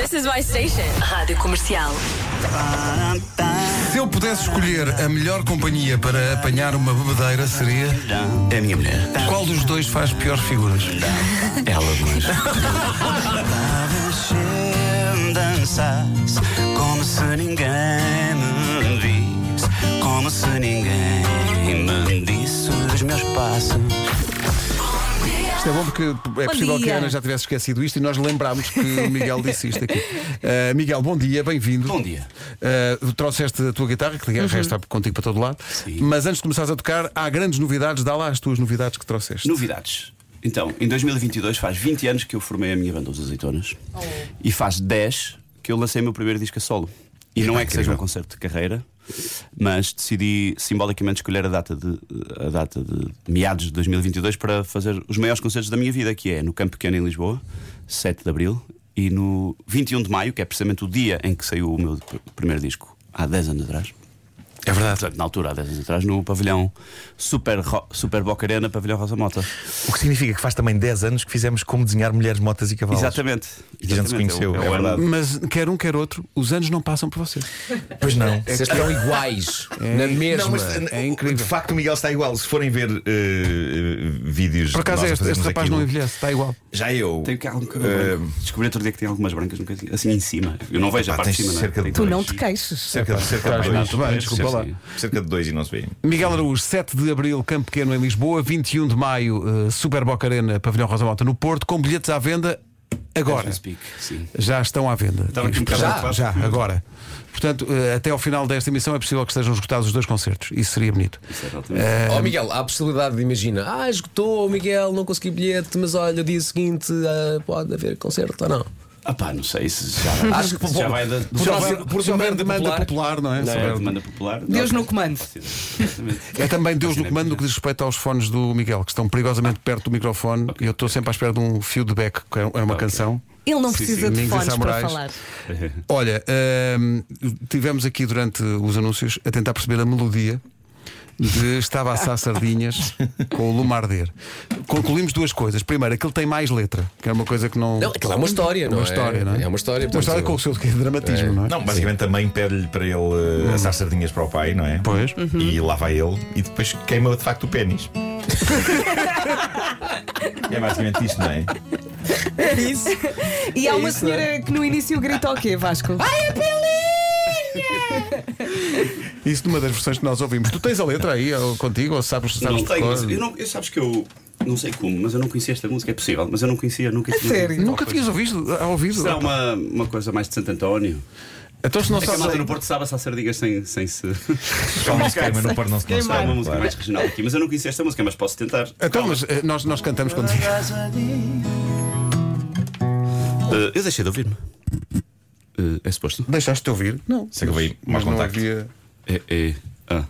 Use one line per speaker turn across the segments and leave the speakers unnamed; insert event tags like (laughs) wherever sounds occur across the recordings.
This is my station. Rádio Comercial.
Se eu pudesse escolher a melhor companhia para apanhar uma bebedeira, seria.
É a minha mulher.
Qual dos dois faz piores figuras?
Ela, mas. danças como se ninguém me visse, como se ninguém me disse os meus passos.
Isto é bom porque é possível que a
dia.
Ana já tivesse esquecido isto e nós lembrámos que o Miguel disse isto aqui. Uh, (laughs) Miguel, bom dia, bem-vindo.
Bom dia.
Uh, trouxeste a tua guitarra, que
Uhum.
resta contigo para todo lado.
Sim.
Mas antes de começares a tocar, há grandes novidades. Dá lá as tuas novidades que trouxeste.
Novidades. Então, em 2022 faz 20 anos que eu formei a minha banda Os Azeitonas e faz 10 que eu lancei o meu primeiro disco a solo. E não é que seja um concerto de carreira, mas decidi simbolicamente escolher a data de, a data de meados de 2022 para fazer os maiores concertos da minha vida, que é no Campo Pequeno em Lisboa, 7 de Abril, e no 21 de Maio, que é precisamente o dia em que saiu o meu pr- primeiro disco, há 10 anos atrás.
É verdade.
Portanto, na altura, há 10 anos atrás, no pavilhão Super, Ro- Super Boca Arena, pavilhão Rosa Mota.
O que significa que faz também 10 anos que fizemos como desenhar mulheres, motas e cavalos.
Exatamente.
E a gente se
Exatamente,
conheceu,
é,
é
é.
Mas quer um, quer outro, os anos não passam por vocês.
Pois não.
Vocês estão iguais. Na mesma.
Não, mas,
É incrível.
De facto, o Miguel está igual. Se forem ver eh, vídeos.
Por acaso,
a
este, este rapaz
aquilo,
não envelhece, está igual.
Já eu.
Cá algum cabelo branco. Descobri outro dia que tem algumas brancas no cantinho, assim em cima. Eu não vejo a
Pá,
parte de cima, é?
cerca de-
Tu não te queixes.
Cerca de, cerca, de
desculpa lá.
Cerca de dois e não se vê.
Miguel Araújo, 7 de Abril, Campo Pequeno em Lisboa, 21 de Maio, eh, Super Boca Arena, Pavilhão Rosa Mota no Porto, com bilhetes à venda agora.
Speak, Sim.
Já estão à venda. Já, já, agora. Portanto, eh, até ao final desta emissão é possível que estejam esgotados os dois concertos. Isso seria bonito.
Isso é altamente.
Ó Miguel, há a possibilidade de imagina, ah, esgotou, Miguel, não consegui bilhete, mas olha, dia seguinte ah, pode haver concerto ou não?
Ah pá, não sei se já, (laughs)
Acho que
já vai da,
por,
Se houver-
por, por
se houver
demanda popular.
não é?
Da
houver-
demanda popular.
Deus
não,
no comando.
É também Deus no comando no que diz respeito aos fones do Miguel, que estão perigosamente perto do microfone e eu estou sempre à espera de um feedback, que é uma canção.
Ele não
Sim,
precisa
sim.
de
Ninguém
fones para falar. (laughs)
Olha, hum, tivemos aqui durante os anúncios a tentar perceber a melodia de Estava a assar sardinhas (laughs) com o lume a arder. Concluímos duas coisas. Primeiro, aquele tem mais letra, que é uma coisa que não.
Não, aquilo é uma história,
uma
não é?
história, não é?
É uma história,
Uma história com o seu dramatismo, não é?
Não, basicamente a mãe pede-lhe para ele eh, assar sardinhas para o pai, não é?
Pois.
E lá vai ele e depois queima de facto o pênis. (laughs) é basicamente isto, não é?
É isso.
E há
É
uma
isso, não
senhora
é?
que no início grita o quê, Vasco? Ai, (laughs)
Isso numa das versões que nós ouvimos. Tu tens a letra aí ou contigo ou sabes, sabes
Não tenho,
cor?
mas eu não, eu sabes que eu não sei como, mas eu não conhecia esta música, é possível, mas eu não conhecia, nunca tinha
sério?
Nunca tinhas ouvido? Ao ouvido?
Será uma, uma coisa mais de Santo António?
Então se não
É
sabes.
malta no Porto sabe assar sardinhas sem, sem se.
Só não se queima, não pode não se
É
lançar.
uma música
claro.
mais regional aqui, mas eu não conhecia esta música, mas posso tentar.
Então, mas eh, nós, nós cantamos contigo. (laughs)
Eh, eu deixei de ouvir-me. Eh, é suposto?
Deixaste-te ouvir? Não.
Sei que eu vi
Mas não
contacto.
havia.
É. é ah.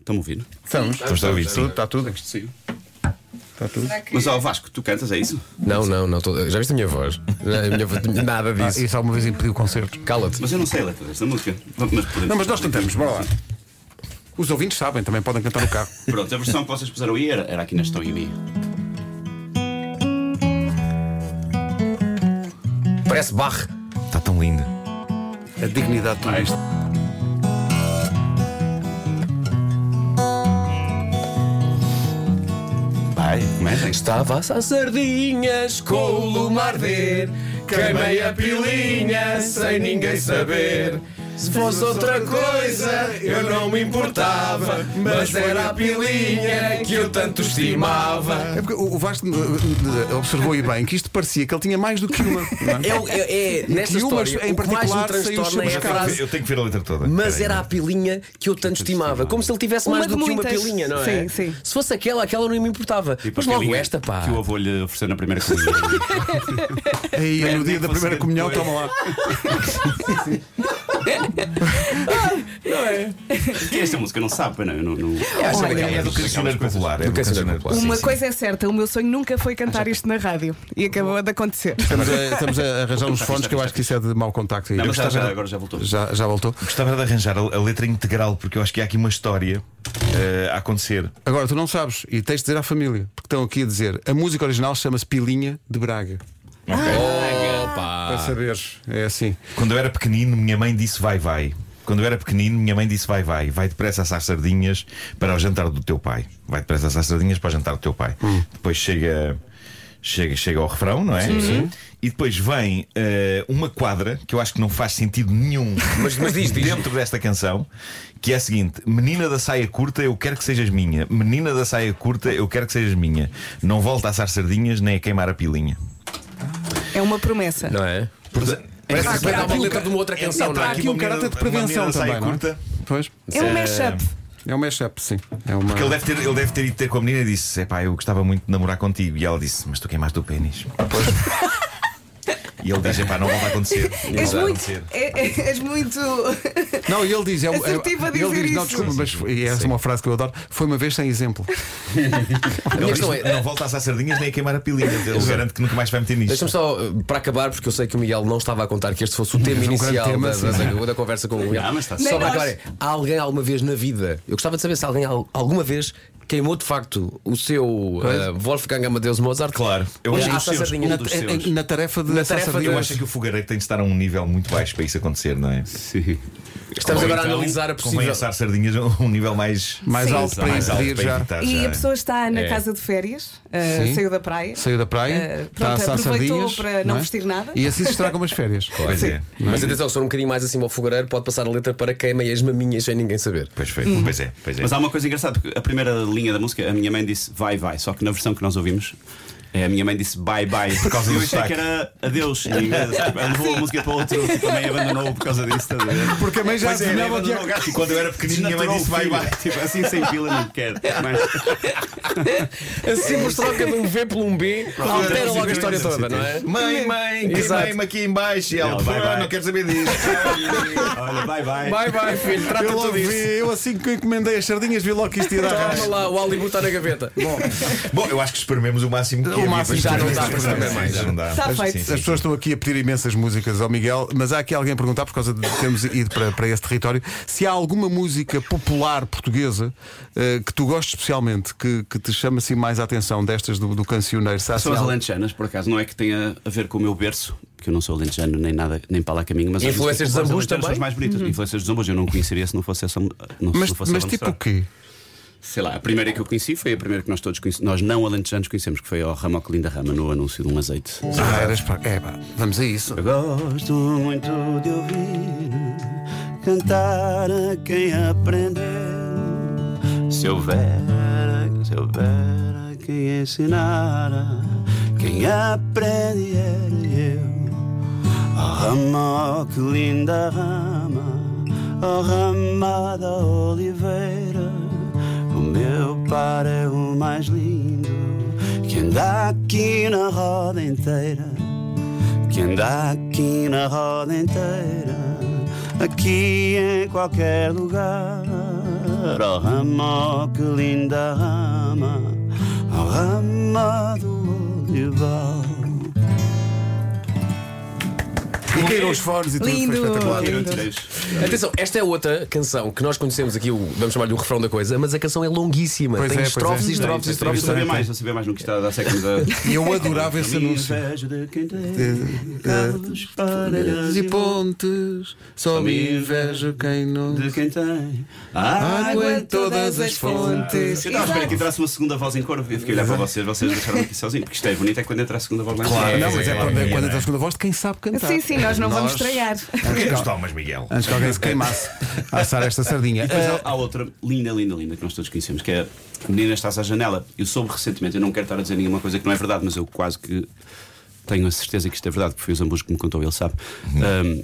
Estão-me a ouvir?
Estamos.
Estamos a ouvir, sim.
Está tudo. Está tudo.
Mas ó Vasco, tu cantas, é isso?
Não, não, não. tô- Já viste a minha voz? A minha voz nada
Ah,
disso.
isso alguma vez impediu concertos?
Cala-te.
Mas eu não sei a letra desta música. Mas podemos...
Não, mas nós cantamos, bora lá. Os ouvintes sabem, também podem cantar no carro.
Pronto, a versão que vocês puseram aí era, era aqui na Estão e.
Parece barre.
Está tão linda.
A dignidade de tudo isto.
Vai, comecem.
Estava assar sardinhas com o lume a arder. Queimei a pilinha sem ninguém saber. Se fosse outra coisa, eu não me importava. Mas era a pilinha que eu tanto estimava.
É porque o o Vasco eh, eh, observou aí bem que isto parecia que ele tinha mais do que uma. não é?
É, o- é, é nesta
que umas,
história,
em
o que mais me
particular, saiu
transtorna é a frase.
Eu tenho que ver a letra toda.
Mas era a pilinha que eu tanto estimava. Como se ele tivesse
Uma
mais
de
do que uma
muitas.
pilinha, não é?
Sim, sim.
Se fosse aquela, aquela não me importava.
Tipo
Mas logo
aquele
esta, pá.
Que o avô lhe ofereceu na primeira comunhão.
Aí, no dia da primeira comunhão, toma lá. (laughs)
que é esta música? Não sabe, não? Eu não, não...
Olha,
É do cancioneiro popular. É do
cancioneiro
cancioneiro
Uma coisa é certa, o meu sonho nunca foi cantar isto na rádio. E acabou de acontecer.
Estamos a, estamos a arranjar uns fones que eu acho que isso é de mau contacto.
Não, mas já, já, agora já voltou.
já, já voltou.
Gostava de arranjar a, a letra integral, porque eu acho que há aqui uma história eh, a acontecer.
Agora, tu não sabes, e tens de dizer à família, porque estão aqui a dizer a música original chama-se Pilinha de Braga.
Oh, pá.
Para saberes, é assim.
Quando eu era pequenino, minha mãe disse vai, vai. Quando eu era pequenino, minha mãe disse vai, vai. Vai depressa às sardinhas para o jantar do teu pai. Vai depressa às sardinhas para o jantar do teu pai. Depois chega. Chega, chega ao refrão, não é? Sim. E depois vem eh, uma quadra que eu acho que não faz sentido nenhum (laughs)
Mas, mas diz, diz.
dentro desta canção, que é a seguinte: Menina da saia curta, eu quero que sejas minha. Menina da saia curta, eu quero que sejas minha. Não volta a assar sardinhas nem a queimar a pilinha.
É uma promessa.
Não é? Parece que vai dar uma
um
letra de uma outra canção, não
Há
é?
aqui um
uma
caráter de prevenção também. não é?
curta.
Pois.
É um mashup.
É um mashup, sim. É uma...
Porque ele deve, ter, ele deve ter ido ter com a menina e disse: Epá, eu gostava muito de namorar contigo. E ela disse: Mas tu queimaste o pênis. (laughs) E ele diz: Epá, não volta a acontecer. (laughs) Não
És
volta a
muito.
acontecer.
é- é- És muito. (laughs)
Não, e ele diz, é, é,
Assertivo a
ele diz, não,
isso.
desculpa, mas foi- e essa é uma frase que eu adoro. Foi uma vez sem exemplo. (laughs)
Ele diz,
é.
Não volta a assar sardinhas nem a queimar a pilinha. Ele garante que nunca mais vai meter nisto.
Deixa-me só, para acabar, porque eu sei que o Miguel não estava a contar que este fosse o tema
um grande
inicial
tema,
da, da- da conversa com o Miguel.
Não, mas está
Só para acabar, é, há alguém alguma vez na vida, eu gostava de saber se alguém al- alguma vez queimou de facto o seu uh, Wolfgang Amadeus Mozart.
Claro. Eu acho que seus-.
Na, em- na tarefa de
Na tarefa de-.
Eu acho que o fogareiro tem de estar a um nível muito baixo para isso acontecer, não é?
Sim.
Estamos agora
então,
a analisar a
Convém
possível.
assar sardinhas a um nível mais,
mais
Sim.
alto para
mais alto
impedir
para
já.
evitar
E
já.
a pessoa está na
É.
casa de férias, uh, saiu da praia.
Saiu da praia,
Uh,
está a
pronto,
assar
aproveitou
sardinhas.
para não
é?
vestir nada.
E assim se estragam umas férias. (laughs)
Pois é.
Mas atenção, se for um bocadinho mais acima ao fogareiro, pode passar a letra para queimem as maminhas sem ninguém saber.
Pois, foi.
Hum.
pois é, pois é.
Mas há uma coisa engraçada, porque a primeira linha da música, a minha mãe disse vai, vai, só que na versão que nós ouvimos. É, A minha mãe disse bye bye por
causa (laughs)
eu
do
achei
sotaque.
que era adeus em inglês. Tipo, ela levou a música para outro, a mãe abandonou por causa disso. ver?
Porque a mãe já
Pois é,
adivinhava
abandonou
onde
o
é
gajo.
E quando eu era pequenino, minha mãe disse
filho.
vai.
Tipo, assim sem pila não quero. Mas, (laughs)
Assim por troca de um V por um B, altera logo a história toda, não é?
Mãe, mãe, queimei-me aqui em baixo. E ela,
Ela, vai,
"Pá,
vai."
não quero saber disso. (laughs)
olha, bye bye.
Vai, vai, filho, trata
Eu, logo
tudo
vi,
isto.
eu assim que encomendei as sardinhas vi logo que isto ia dar
Toma lá, o Hollywood está na gaveta. Bom,
eu acho que espermemos o máximo que
O máximo
para
já não dá para espremer mais.
Já não dá.
Está feito.
As pessoas estão aqui a pedir imensas músicas ao Miguel, mas há aqui alguém a perguntar, por causa de termos ido para, para esse território, se há alguma música popular portuguesa eh, que tu gostes especialmente, que, que te chama assim mais a atenção destas do, do cancioneiro. Há, assim,
São as alentejanas, por acaso, não é que tenha a ver com o meu berço, que eu não sou alentejano nem nada, nem para lá caminho, mas as
Influências de Zambus
alentejanas são as
também?
mais bonitas. Influências de Zambus eu não conheceria se não fosse essa. Não,
mas
se não fosse
mas tipo o quê?
Sei lá, a primeira que eu conheci foi a primeira que nós todos conhecemos, nós não alentejanos conhecemos, que foi ao Ramo que Linda Rama no anúncio de um azeite.
Ah, eras para... É, pá, vamos a isso.
Eu gosto muito de ouvir cantar a quem aprendeu. Se houver, se houver quem ensinar, quem aprende era eu. Oh, rama, que linda rama, oh, rama da oliveira. O meu par é o mais lindo que anda aqui na roda inteira que anda aqui na roda inteira, aqui em qualquer lugar. Oh rama, que linda rama, oh rama do olival.
E caíram os fones e tudo,
Lindo,
foi espetacular.
lindo.
Atenção, esta é outra canção que nós conhecemos aqui, o, vamos chamar-lhe o refrão da coisa, mas a canção é longuíssima.
Pois
Tem
é, pois
estrofes
é.
e estrofes e
Eu
estrofes.
sabia mais, eu sabia mais no que está a dar séculos a.
E eu adorava esse anúncio.
Inveja de quem tem carros, paredes
E pontes, só me invejo quem não.
de quem tem
Água em todas as fontes.
Eu estava a esperar que entrasse uma segunda voz em cor. Eu fiquei a olhar para vocês, vocês deixaram aqui sozinho. Porque isto é bonito, é quando entra a segunda voz lá em
Claro, não, mas é
é,
quando,
é,
quando
é.
entra a segunda voz de quem sabe cantar.
Sim, sim, nós não vamos estragar.
Porquê que nos tomas, Miguel?
Antes alguém se queimasse a assar esta sardinha.
Depois
Ah,
há, há outra linda, linda, linda que nós todos conhecemos, que é Menina Estás à Janela. Eu soube recentemente, eu não quero estar a dizer nenhuma coisa que não é verdade, mas eu quase que tenho a certeza que isto é verdade, porque foi o Zambus que me contou, ele sabe. Um,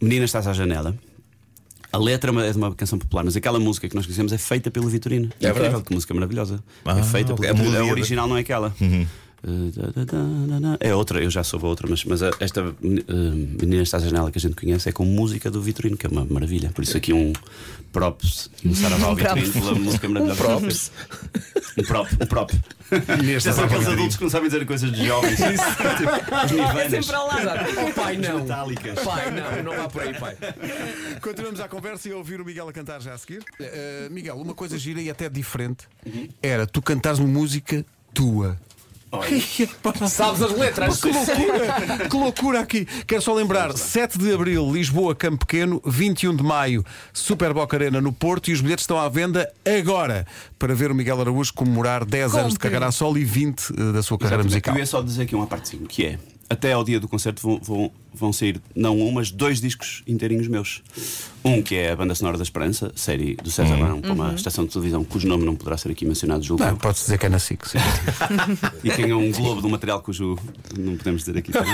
Menina Estás à Janela. A letra é uma- é de uma canção popular, mas aquela música que nós conhecemos é feita pelo Vitorino.
É
incrível,
verdade.
que música maravilhosa.
Ah,
é feita pelo
A
A
da-
original não é aquela. Uh, É outra, eu já soube a outra, mas, mas a- esta uh, Menina Está à Janela que a gente conhece é com música do Vitorino, que é uma maravilha. Por isso aqui um props um saravá ao (laughs) Vitorino pela música maravilhosa.
Props.
Um prop, um prop. Já são aqueles adultos que não sabem dizer coisas de jovens. (laughs) Tipo, As
É
nirvanas.
sempre ao lado. (laughs)
Pai, não. Pai, não, não vá por aí, pai.
Continuamos a conversa e a ouvir o Miguel a cantar já a seguir. Eh, Miguel, uma coisa gira e até diferente era tu cantares uma música tua. (laughs)
Sabes as letras?
Que loucura, que loucura aqui. Quero só lembrar: 7 de abril, Lisboa, Campo Pequeno, 21 de maio, Super Boca Arena no Porto e os bilhetes estão à venda agora para ver o Miguel Araújo comemorar 10 anos de carreira a solo e 20 eh, da sua carreira
Exatamente.
musical.
Eu ia só dizer aqui uma partezinha, que é até ao dia do concerto vão, vão, vão sair não um, mas dois discos inteirinhos meus. Um que é a Banda Sonora da Esperança, série do César Barão, para uma estação de televisão cujo nome não poderá ser aqui mencionado, julgo.
Não,
eu.
pode-se dizer que é na SIC. sim. (laughs)
E tem um globo do material cujo não podemos dizer aqui também.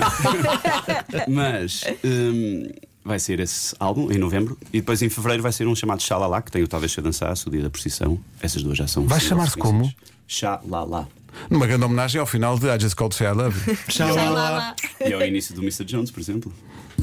(laughs) Mas hum, vai ser esse álbum em novembro e depois em fevereiro vai ser um chamado Xalala, que tem o Talvez Se Dançasse, o dia da procissão. Essas duas já são.
Vai chamar-se como?
Xalala.
Numa grande homenagem ao final de I Just Called Say I Love You. (laughs)
E ao início do Mr. Jones, por exemplo.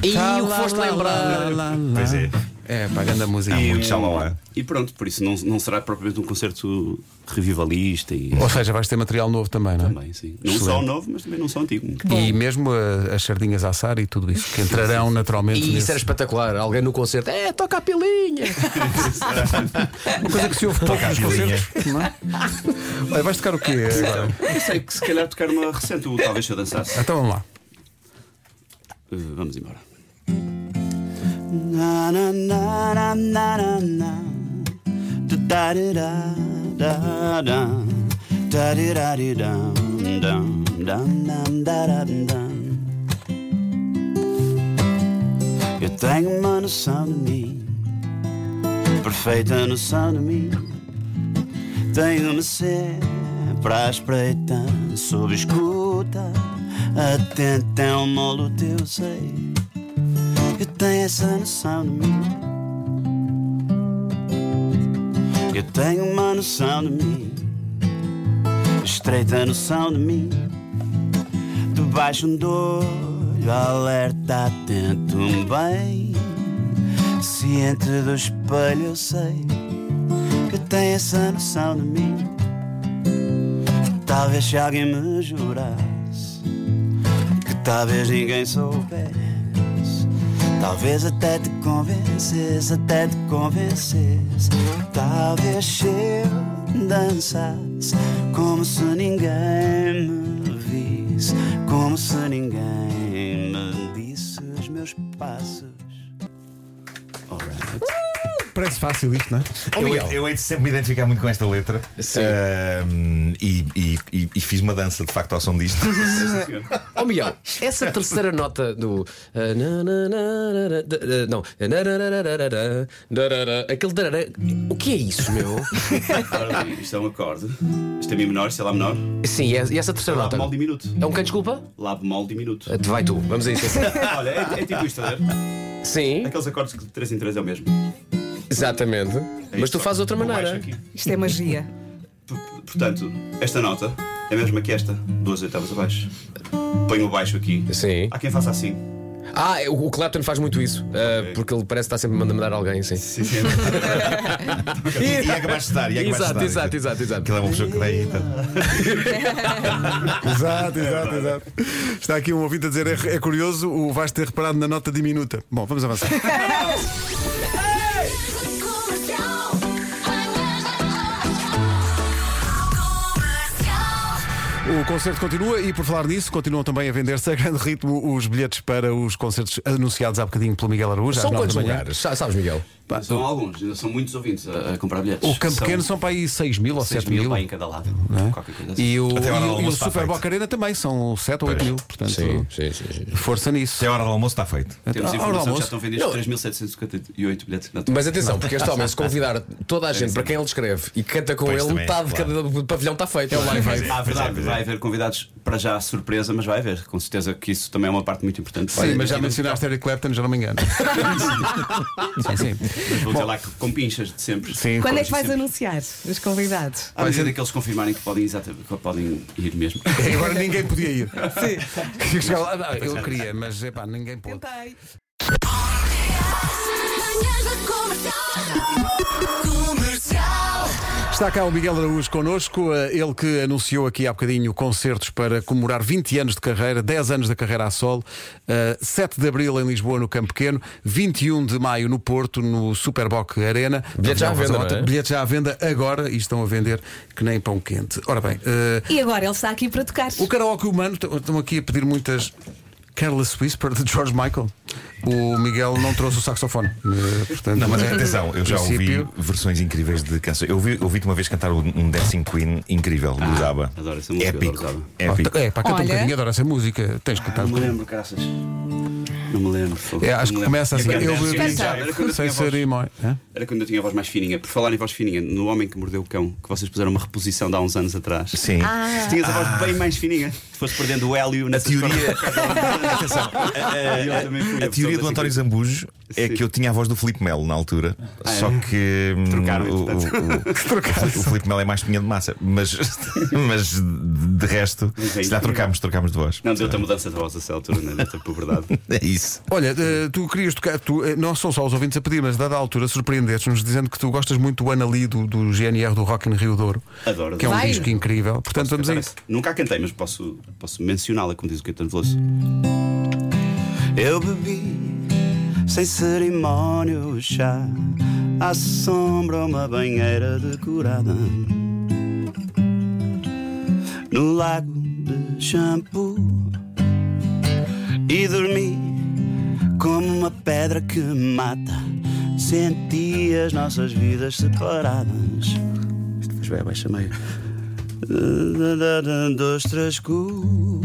E o que foste lembrar?
Pois é.
É, para a grande música.
Há muito xalala.
E pronto, por isso não, não será propriamente um concerto revivalista e
Ou seja, vais ter material novo também, não é?
também, sim. Não só novo, mas também não só antigo.
E mesmo a- as sardinhas a assar e tudo isso, que entrarão (laughs) naturalmente
E isso
nesse-
era espetacular. Alguém no concerto, é, toca a pilinha. (laughs)
Uma coisa que se ouve pouco nos concertos, não é? Olha, vais tocar o quê agora?
Eu sei que se calhar tocar uma recente, o Talvez Se Eu Dançasse.
Então vamos lá.
Uh, vamos embora. Na, na, na, na, na, na, na. Da, da, da, da, da. Da, da, da, da, da. Eu tenho uma noção de mim, perfeita noção de mim. Tenho-me sempre à espreita, sob escuta, atento é um molo teu sei. Eu tenho essa noção de mim. Eu tenho uma noção de mim, estreita noção de mim. Debaixo do olho, alerta, atento bem. Ciente do espelho, eu sei que tem essa noção de mim. Talvez se alguém me jurasse que talvez ninguém soubesse. Talvez até te convences, até te convences. Talvez se eu dançasse como se ninguém me visse, como se ninguém me disse os meus passos.
Fácil isto, não é?
Ó,
Eu,
Miguel.
eu hei de sempre me identificar muito com esta letra
Sim.
Ahm, e, e- e- e fiz uma dança de facto ao som disto. (laughs)
Ó Miguel, essa terceira nota do. na, na, na, Não. Aquele darará. O que é isso, meu? (laughs)
Isto é um acorde. Isto é Mi menor, isto é Lá menor.
Sim, e essa terceira
Lá
nota?
bemol diminuto.
É um quem, desculpa?
Lá bemol diminuto.
Ah, Vai tu, vamos a isso. (laughs)
Olha, é, é tipo isto, a ver?
Sim,
Aqueles acordes que de 3 em 3 é o mesmo.
Exatamente. Mas tu fazes de outra maneira.
Isto é magia.
P- Portanto, esta nota é a mesma que esta, duas oitavas abaixo. Ponho o baixo aqui.
Sim.
Há quem faça assim.
Ah, o Clapton faz muito isso. ah, porque ele parece estar sempre a mandar alguém, sim.
Sim, sim. (laughs)
e, e acabaste de estar, e
Exato,
de
exato,
estar.
exato, exato.
Aquilo é uma pessoa que daí. (laughs)
Exato, exato, exato. Está aqui um ouvinte a dizer: é, é curioso, o vais ter reparado na nota diminuta. Bom, vamos avançar. (laughs) O concerto continua e, por falar nisso, continuam também a vender-se a grande ritmo os bilhetes para os concertos anunciados há bocadinho pelo Miguel Araújo.
São quantos lugares? Sa- Sabes, Miguel?
Pá,
São alguns, ainda são muitos ouvintes a, a comprar bilhetes.
O Campo Pequeno são para aí 6 mil ou
6
7 mil.
mil em cada lado.
é?
Assim.
E o,
Até a
e o- e o
almoço
Super. Boca Arena também são 7 ou 8
Pois.
mil. Portanto,
Sim, sim, sim. sim.
força nisso.
Se é a hora do almoço, está feito.
Temos
Ah,
informação
hora do
que já
almoço.
estão vendidos
Não.
3.758 bilhetes.
Mas atenção, porque este homem, se convidar toda a gente para quem ele escreve e canta com ele, metade de
claro.
cada pavilhão está feito. É o live.
Ah,
é,
verdade, vai haver convidados para já surpresa, mas vai haver. Com certeza que isso também é uma parte muito importante.
Sim, mas já mencionaste Eric Clapton, já não me engano. (laughs) sim, sim.
Mas vou dizer lá que com pinchas de sempre.
Sim,
Quando é que vais
sempre.
anunciar os convidados?
À medida que eles confirmarem que podem, exatamente, que podem ir mesmo.
E (laughs) agora ninguém podia ir. Sim. Eu queria, mas epá, ninguém pôde.
Tentei.
Manhãs da Comercial. Comercial.
Está cá o Miguel Araújo connosco, eh, ele que anunciou aqui há bocadinho concertos para comemorar 20 anos de carreira, 10 anos da carreira a solo, eh, 7 de Abril em Lisboa no Campo Pequeno, 21 de Maio no Porto, no Superboc Arena.
Bilhetes já à venda, é?
Bilhetes já à venda agora e estão a vender que nem pão quente. Ora bem, eh,
E agora ele está aqui para tocar.
o karaoke humano, estão aqui a pedir muitas Careless Whisper de George Michael. O Miguel não trouxe o saxofone. eh, portanto,
Não, mas
eh,
atenção, eu já ouvi versões incríveis de canções. Eu ouvi- ouvi-te uma vez cantar um um Dancing Queen incrível do Zaba.
adoro essa música,
Épico.
adoro Zaba.
Épico.
É, pá, canta um
Olha.
bocadinho, adoro essa música. Tens que cantar.
Não me lembro, caraças. Não me lembro.
É, acho que
me
começa assim.
lembro.
Eu bebi sem
voz-
cerimónia.
Era quando eu tinha a voz mais fininha. Por falar em voz fininha, no Homem que Mordeu o Cão, que vocês puseram uma reposição de há uns anos atrás.
Sim.
Tu tinhas a voz bem mais fininha. Se fosse perdendo o hélio
A
nessa
teoria, (laughs) (laughs) atenção, a, a- a
a
teoria do António Zambujo é
Sim.
que eu tinha a voz do Filipe Melo na altura,
Ah, é?
só que hum,
Trocaram,
o, o, o, (laughs) o Filipe Melo é mais pinha de massa, mas, (laughs) mas de resto,
Mas é
se lá
incrível.
trocámos, trocámos de voz.
Não, deu-te a mudança de voz a essa altura, não deu-te por verdade. (laughs)
É isso.
Olha, eh, tu querias tocar, tu, eh, não são só os ouvintes a pedir, mas dada a altura surpreendeste-nos dizendo que tu gostas muito do Ana Lee do, do GNR do Rock in Rio Douro,
Adoro.
que é um
Vai.
disco incrível. Portanto, vamos a isso.
Nunca a cantei, mas posso, posso mencioná-la, como diz o Caetano Veloso. Eu bebi sem cerimónia o chá à sombra uma banheira decorada no lago de shampoo e dormi como uma pedra que mata. Senti as nossas vidas separadas. Isto fez bem abaixo meio. Dois, três, cu.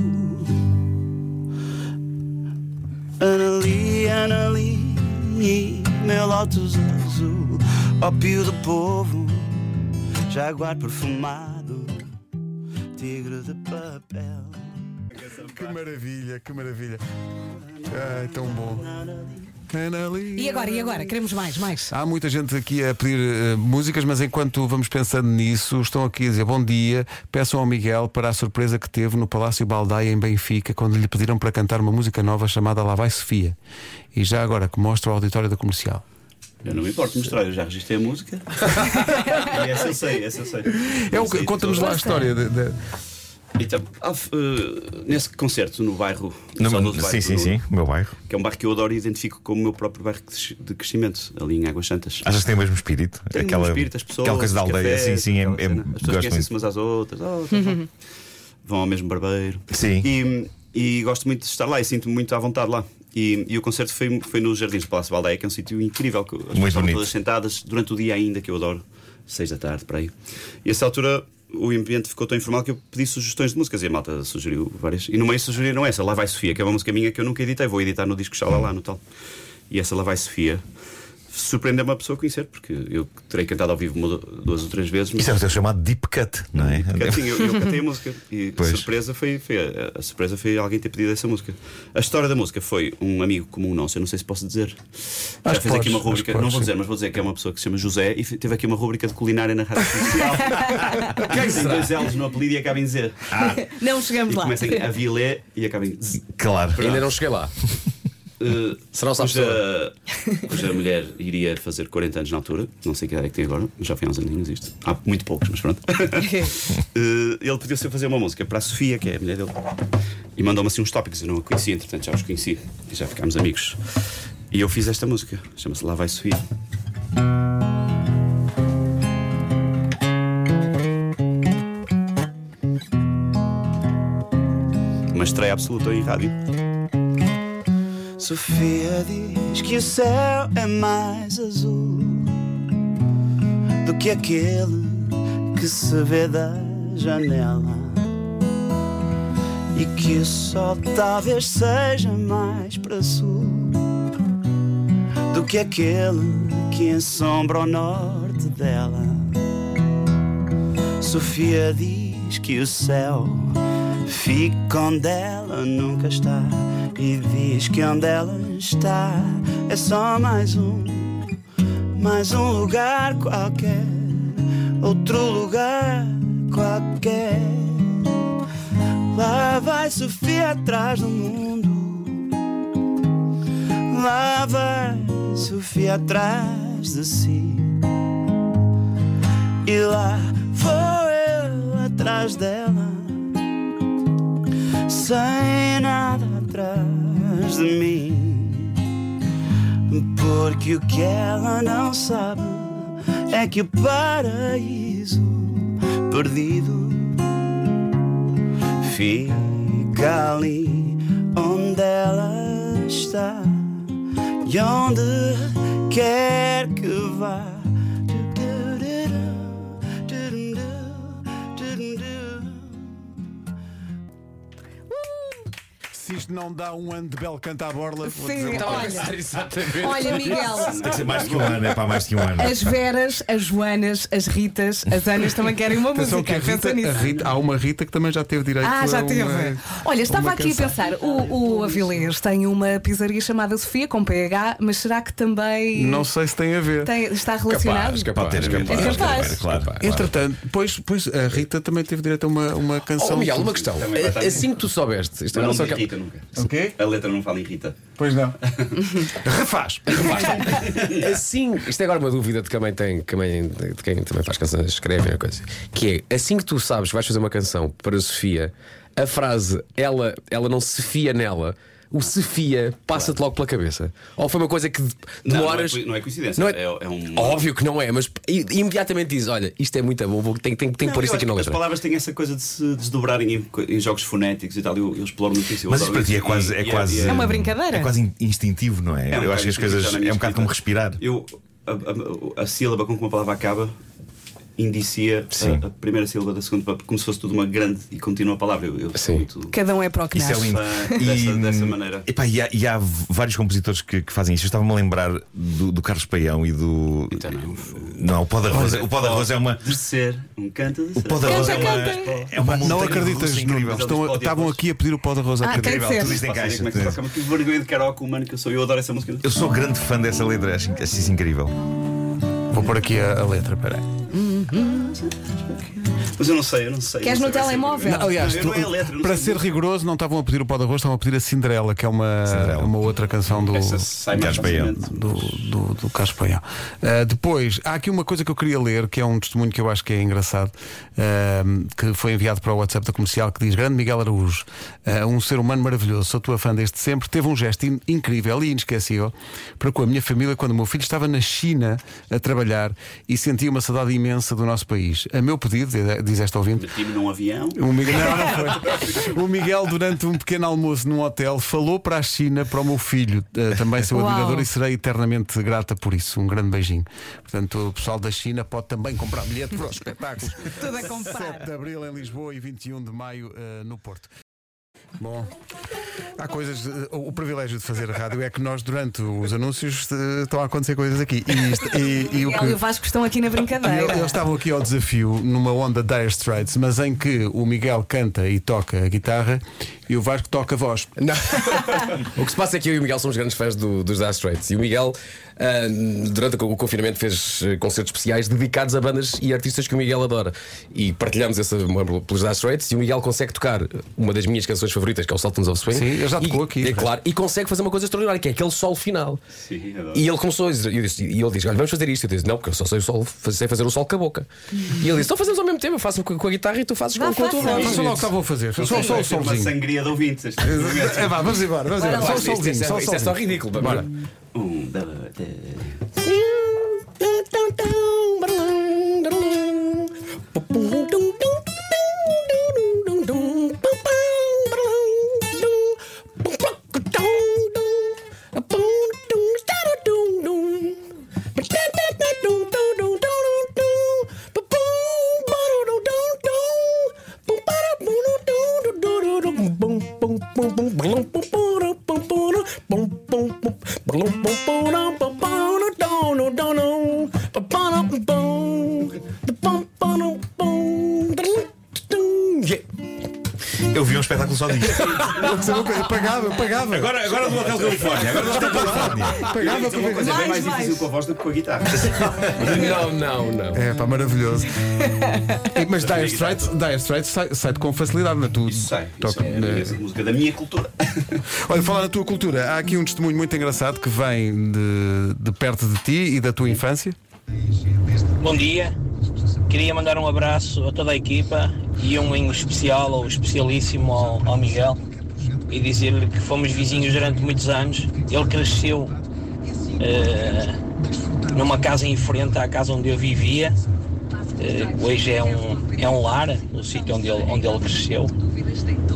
Anali, Anali, meu Lotus azul, ópio do povo, jaguar perfumado, tigre de papel.
Que maravilha, que maravilha. Ai, tão bom.
E agora, e agora? Queremos mais, mais.
Há muita gente aqui a pedir eh, músicas, mas enquanto vamos pensando nisso, estão aqui a dizer bom dia. Peçam ao Miguel para a surpresa que teve no Palácio Baldaia em Benfica, quando lhe pediram para cantar uma música nova chamada Lá Vai Sofia. E já agora que mostra o auditório da comercial.
Eu não me importo mostrar, eu já registrei a música. (laughs) e essa eu sei, essa eu sei.
É conta-nos lá a história. de- de-
Então, eh, nesse concerto no bairro,
No- sim,
bairro
sim,
do-
sim, o meu bairro.
que é um bairro que eu adoro e identifico como o meu próprio bairro de crescimento, ali em Águas Santas.
Achas que tem o mesmo espírito?
Tem
aquela,
um espírito, as pessoas,
aquela coisa da aldeia,
cafés,
sim, sim, é, é.
As pessoas
gosto
conhecem-se
muito.
umas às outras, oh, tá bom. vão ao mesmo barbeiro.
Sim.
E, e gosto muito de estar lá e sinto-me muito à vontade lá. E, e o concerto foi, foi nos Jardins do Palácio Baldeia, que é um sítio incrível. Que as pessoas
bonito.
todas sentadas durante o dia ainda, que eu adoro, seis da tarde, para aí. E a essa altura o ambiente ficou tão informal que eu pedi sugestões de músicas e a malta sugeriu várias. E no meio sugeriram essa, Lá Vai Sofia, que é uma música minha que eu nunca editei, vou editar no disco Xalá lá no tal. E essa Lá Vai Sofia surpreendeu-me a pessoa a conhecer, porque eu terei cantado ao vivo uma, duas ou três vezes. mas-
Isso é o chamado deep cut, não é?
Sim, Assim, eu, eu cantei a música e (laughs)
Pois.
a surpresa foi, foi a, a surpresa foi alguém ter pedido essa música. A história da música foi um amigo comum nosso, eu não sei se posso dizer. Já
Acho
fez
que
aqui uma rubrica, não vou
sim.
dizer, mas vou dizer que é uma pessoa que se chama José e teve aqui uma rubrica de culinária na rádio comercial. (laughs) Tem dois L's no apelido e acaba em Z.
Não chegamos
E
lá.
começa em Avilé e acaba em Z.
Claro.
Ainda não cheguei lá. (laughs)
Uh,
Será o
cuja, cuja mulher iria fazer 40 anos na altura, não sei que idade é que tem agora, já foi há uns aninhos isto. Há muito poucos, mas pronto. Uh, (laughs) ele pediu-se a fazer uma música para a Sofia, que é a mulher dele, e mandou-me assim uns tópicos. Eu não a conhecia, entretanto já os conheci e já ficámos amigos. E eu fiz esta música, chama-se Lá Vai Sofia. Uma estreia absoluta em rádio. Sofia diz que o céu é mais azul do que aquele que se vê da janela. E que o sol talvez seja mais para sul do que aquele que ensombra o norte dela. Sofia diz que o céu fica onde ela nunca está e diz que onde ela está é só mais um, mais um lugar qualquer, outro lugar qualquer. Lá vai Sofia atrás do mundo, lá vai Sofia atrás de si. E lá vou eu atrás dela, sem nada atrás de mim. Porque o que ela não sabe é que o paraíso perdido fica ali onde ela está e onde quer que vá.
Se isto não dá um ano de belo canta à borla, vou dizer
Sim,
uma
olha, (laughs)
exatamente.
olha, Miguel.
Tem que ser mais do que um ano, é para mais do que um ano.
As Veras, as Joanas, as Ritas, as Anas também querem uma
Atenção
música.
que a
Pensa
Rita,
nisso.
a Rita- há uma Rita que também já teve direito
Ah, já
a
teve.
uma-
Olha, estava
uma
aqui
canção.
a pensar, o, o Avilés tem uma pizzaria chamada Sofia com PH, mas será que também
Não sei se tem a ver.
tem- está relacionado?
Capaz, capaz,
Pode ter,
capaz.
É capaz.
ter, claro. claro.
Entretanto, pois, pois a Rita também teve direito a uma, uma canção.
Oh, Miguel, uma questão.
Também vai estar
Assim que tu soubeste, isto
Mas
agora
não
só
me
que.
irrita nunca.
O quê?
A letra não fala irrita.
Pois não. (laughs) Refaz. (laughs)
Assim, isto é agora uma dúvida de quem também tem, também, de quem também faz canções, escreve uma coisa. Que é assim que tu sabes que vais fazer uma canção para a Sofia, a frase ela, ela não se fia nela. O se fia passa-te logo pela cabeça. Ou foi uma coisa que demoras.
Não, não é, não é coincidência.
Não
é, é um.
Óbvio que não é, mas i- imediatamente diz: olha, isto é muito bom, vou- tenho, tenho, tenho que pôr isto aqui na
As
letra.
palavras têm essa coisa de se desdobrarem em, co- em jogos fonéticos e tal. Eu, eu exploro muito isso. eu
Mas isso
adoro
para ti é
isso.
quase. É,
e
quase
É uma brincadeira.
É quase in- instintivo, não é?
É um
Eu acho que as
bocado
coisas.
instintivo, já na
É um bocado como
escrita.
respirar.
Eu, a, a- a sílaba com que uma palavra acaba indicia
Sim.
a, a primeira sílaba da segunda, como se fosse tudo uma grande e contínua palavra. Eu, eu sou
Sim.
muito
Cada um é para o que
Isso é
nasce.
lindo.
fã dessa, dessa maneira.
Epá, e, há, e há vários compositores que, que fazem isso. Eu estava-me a lembrar do, do Carlos Paião e do.
Então não.
Não, o pó de arroz. O pó de arroz é uma.
De ser um canto de
O pó de arroz é uma. É uma
Não acreditas,
incrível.
Estão, estavam aqui a pedir o pó de arroz à
Ah, ser.
Tudo isto em
Faço ideia
caixa.
como é que vergonha de karaoke humano que eu sou. Eu adoro essa música.
Eu sou grande fã dessa letra, acho, acho isso incrível.
Vou pôr aqui a, a letra, peraí.
Mas eu não sei, eu não sei.
Queres
não
no
sei,
telemóvel?
vergonha.
Aliás,
Não, não é letra, não
para
sei
ser rigoroso, não estavam a pedir o pó de arroz, estavam a pedir a Cinderela, que é uma,
Cinderela.
uma outra canção do.
Essa sai mais
Carlos Paião.
facilmente.
do, do, do. Uh, depois, há aqui uma coisa que eu queria ler, que é um testemunho que eu acho que é engraçado, uh, que foi enviado para o WhatsApp da comercial, que diz: Grande Miguel Araújo, uh, um ser humano maravilhoso, sou tua fã desde sempre, teve um gesto in- incrível e inesquecível para com a minha família quando o meu filho estava na China a trabalhar e sentia uma saudade imensa do nosso país. A meu pedido, diz esta ouvinte,
Meti-me num avião.
o Miguel, não, não foi. (laughs) O Miguel, durante um pequeno almoço num hotel, falou para a China, para o meu filho, eh, também seu
Uau.
admirador, e serei eternamente grata por isso. Um grande beijinho. Portanto, o pessoal da China pode também comprar bilhete para os espetáculos. (laughs)
Tudo a comprar.
7 de abril em Lisboa e 21 de maio eh, no Porto. Bom, há coisas. O privilégio de fazer rádio é que nós, durante os anúncios, estão a acontecer coisas aqui. E, isto- e- e o
Miguel
que-
e o Vasco estão aqui na brincadeira.
eles estavam aqui ao desafio numa onda Dire Straits, mas em que o Miguel canta e toca a guitarra e o Vasco toca a voz.
Não. (laughs) o que se passa é que eu e o Miguel somos grandes fãs do- dos Dire Straits e o Miguel, ah, durante o confinamento, fez eh, concertos especiais dedicados a bandas e artistas que o Miguel adora. E partilhamos esse amor pelos Dire Straits e o Miguel consegue tocar uma das minhas canções favoritas, que é o Sultans of Swing.
Sim, ele já tocou aqui.
É claro, e consegue fazer uma coisa extraordinária, que é aquele sol final.
Sim, adoro.
E ele começou a dizer, e eu disse- e ele disse: Olha, vamos fazer isto. Eu disse: Não, porque eu só sei, o sol, sei fazer o sol com a boca. E ele disse: Então fazemos ao mesmo tempo, eu faço com a guitarra e tu fazes com, com a tua voz.
Façam lá o que a fazer. Só, só o solzinho.
Sangria de ouvintes. este (laughs)
É, vá, vamos embora, vamos embora. Só o solzinho. Só o
isto é só ridículo.
Bora.
Um, dois, três.
Eu
pagava, eu pagava.
Agora, agora do Hotel Califórnia. Agora do Hotel Califórnia.
Pagava
é uma coisa bem
Mais,
mais difícil com a voz do que com a guitarra. (laughs)
Não, não, não.
É pá, maravilhoso. E, (laughs) Mas Dire Straits, Dire Straits sai- sai-te com facilidade na tua.
Isso sei.
toca-
Isso é
né?
música da minha cultura. (laughs)
Olha, falar na tua cultura, há aqui um testemunho muito engraçado que vem de, de perto de ti e da tua infância.
Bom dia, queria mandar um abraço a toda a equipa e um em especial ou especialíssimo ao, ao Miguel e dizer-lhe que fomos vizinhos durante muitos anos. Ele cresceu eh, numa casa em frente à casa onde eu vivia. Eh, hoje é um, é um lar, o sítio onde ele, onde ele cresceu.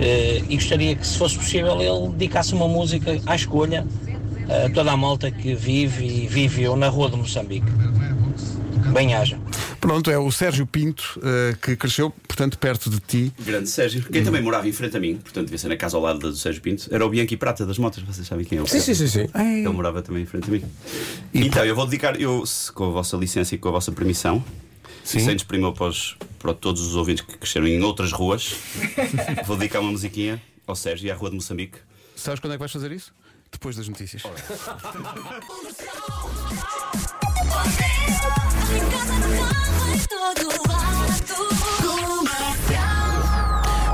Eh, e gostaria que, se fosse possível, ele dedicasse uma música à escolha a toda a malta que vive e viveu na Rua de Moçambique. Bem haja.
Pronto, é o Sérgio Pinto, eh, que cresceu, portanto, perto de ti.
Grande Sérgio. Quem também morava em frente a mim, portanto devia ser na casa ao lado do Sérgio Pinto, era o Bianchi Prata das motas, vocês sabem quem é o
Sim, sim, sim, sim.
Ele morava também em frente a mim. Então, eu vou dedicar, eu, com a vossa licença e com a vossa permissão, e sem desprimor para, os- para todos os ouvintes que cresceram em outras ruas, (laughs) vou dedicar uma musiquinha ao Sérgio e à Rua de Moçambique.
Sabes quando é que vais fazer isso? Depois das notícias.
Em (laughs) casa, no carro,